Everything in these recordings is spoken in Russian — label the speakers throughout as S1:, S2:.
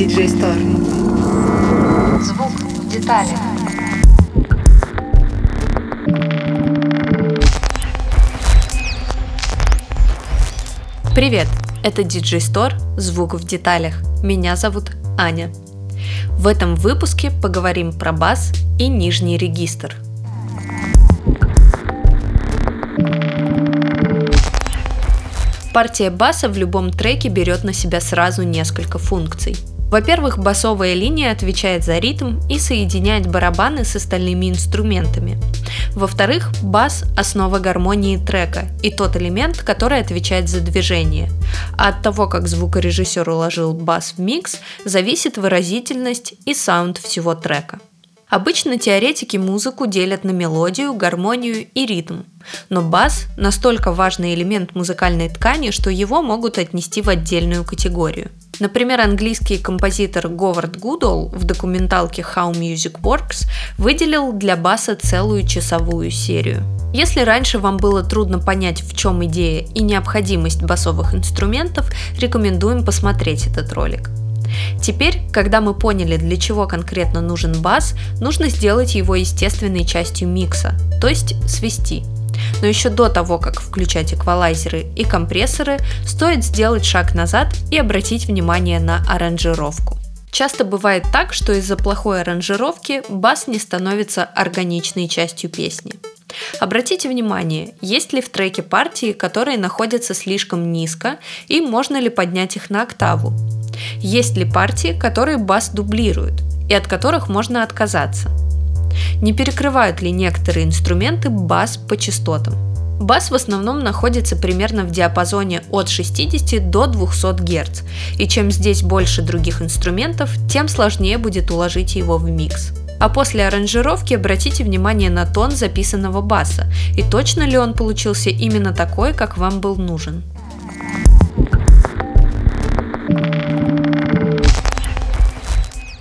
S1: DJ Store.
S2: Звук в деталях.
S3: Привет! Это DJ Store «Звук в деталях». Меня зовут Аня. В этом выпуске поговорим про бас и нижний регистр. Партия баса в любом треке берет на себя сразу несколько функций. Во-первых, басовая линия отвечает за ритм и соединяет барабаны с остальными инструментами. Во-вторых, бас – основа гармонии трека и тот элемент, который отвечает за движение. А от того, как звукорежиссер уложил бас в микс, зависит выразительность и саунд всего трека. Обычно теоретики музыку делят на мелодию, гармонию и ритм. Но бас – настолько важный элемент музыкальной ткани, что его могут отнести в отдельную категорию. Например, английский композитор Говард Гудолл в документалке How Music Works выделил для баса целую часовую серию. Если раньше вам было трудно понять, в чем идея и необходимость басовых инструментов, рекомендуем посмотреть этот ролик. Теперь, когда мы поняли, для чего конкретно нужен бас, нужно сделать его естественной частью микса, то есть свести. Но еще до того, как включать эквалайзеры и компрессоры, стоит сделать шаг назад и обратить внимание на аранжировку. Часто бывает так, что из-за плохой аранжировки бас не становится органичной частью песни. Обратите внимание, есть ли в треке партии, которые находятся слишком низко, и можно ли поднять их на октаву. Есть ли партии, которые бас дублируют, и от которых можно отказаться. Не перекрывают ли некоторые инструменты бас по частотам. Бас в основном находится примерно в диапазоне от 60 до 200 Гц, и чем здесь больше других инструментов, тем сложнее будет уложить его в микс. А после аранжировки обратите внимание на тон записанного баса и точно ли он получился именно такой, как вам был нужен.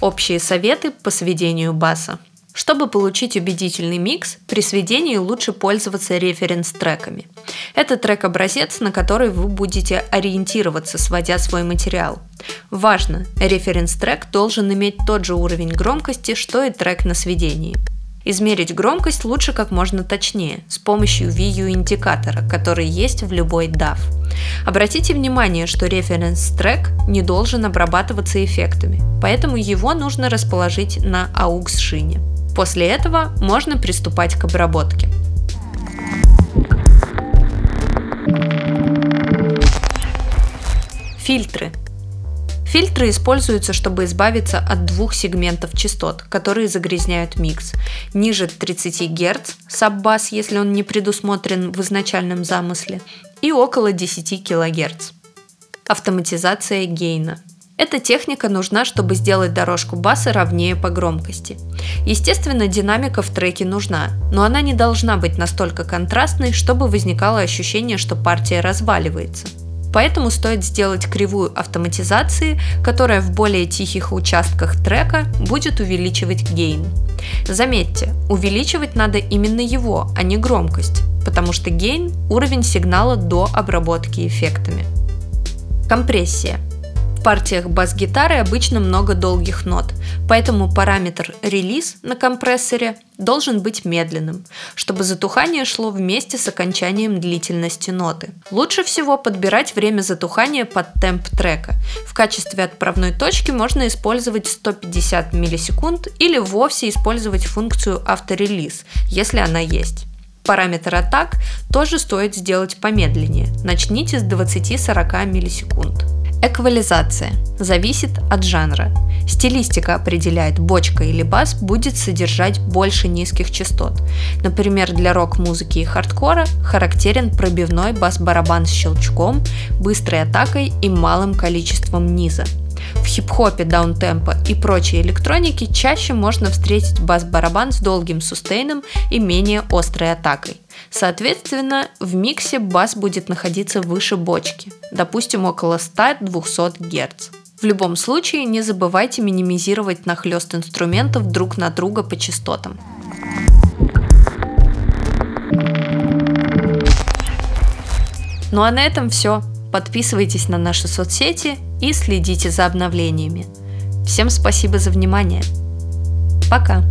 S3: Общие советы по сведению баса. Чтобы получить убедительный микс, при сведении лучше пользоваться референс-треками. Это трек-образец, на который вы будете ориентироваться, сводя свой материал. Важно, референс-трек должен иметь тот же уровень громкости, что и трек на сведении. Измерить громкость лучше как можно точнее, с помощью VU-индикатора, который есть в любой DAW. Обратите внимание, что референс-трек не должен обрабатываться эффектами, поэтому его нужно расположить на AUX-шине. После этого можно приступать к обработке. Фильтры. Фильтры используются, чтобы избавиться от двух сегментов частот, которые загрязняют микс. Ниже 30 Гц, саббас, если он не предусмотрен в изначальном замысле, и около 10 кГц. Автоматизация гейна. Эта техника нужна, чтобы сделать дорожку баса ровнее по громкости. Естественно, динамика в треке нужна, но она не должна быть настолько контрастной, чтобы возникало ощущение, что партия разваливается. Поэтому стоит сделать кривую автоматизации, которая в более тихих участках трека будет увеличивать гейн. Заметьте, увеличивать надо именно его, а не громкость, потому что гейн – уровень сигнала до обработки эффектами. Компрессия – в партиях бас-гитары обычно много долгих нот, поэтому параметр релиз на компрессоре должен быть медленным, чтобы затухание шло вместе с окончанием длительности ноты. Лучше всего подбирать время затухания под темп трека. В качестве отправной точки можно использовать 150 миллисекунд или вовсе использовать функцию авторелиз, если она есть. Параметр атак тоже стоит сделать помедленнее. Начните с 20-40 миллисекунд. Эквализация. Зависит от жанра. Стилистика определяет, бочка или бас будет содержать больше низких частот. Например, для рок-музыки и хардкора характерен пробивной бас-барабан с щелчком, быстрой атакой и малым количеством низа. В хип-хопе, даунтемпо и прочей электронике чаще можно встретить бас-барабан с долгим сустейном и менее острой атакой. Соответственно, в миксе бас будет находиться выше бочки, допустим около 100-200 Гц. В любом случае не забывайте минимизировать нахлест инструментов друг на друга по частотам. Ну а на этом все. Подписывайтесь на наши соцсети и следите за обновлениями. Всем спасибо за внимание. Пока!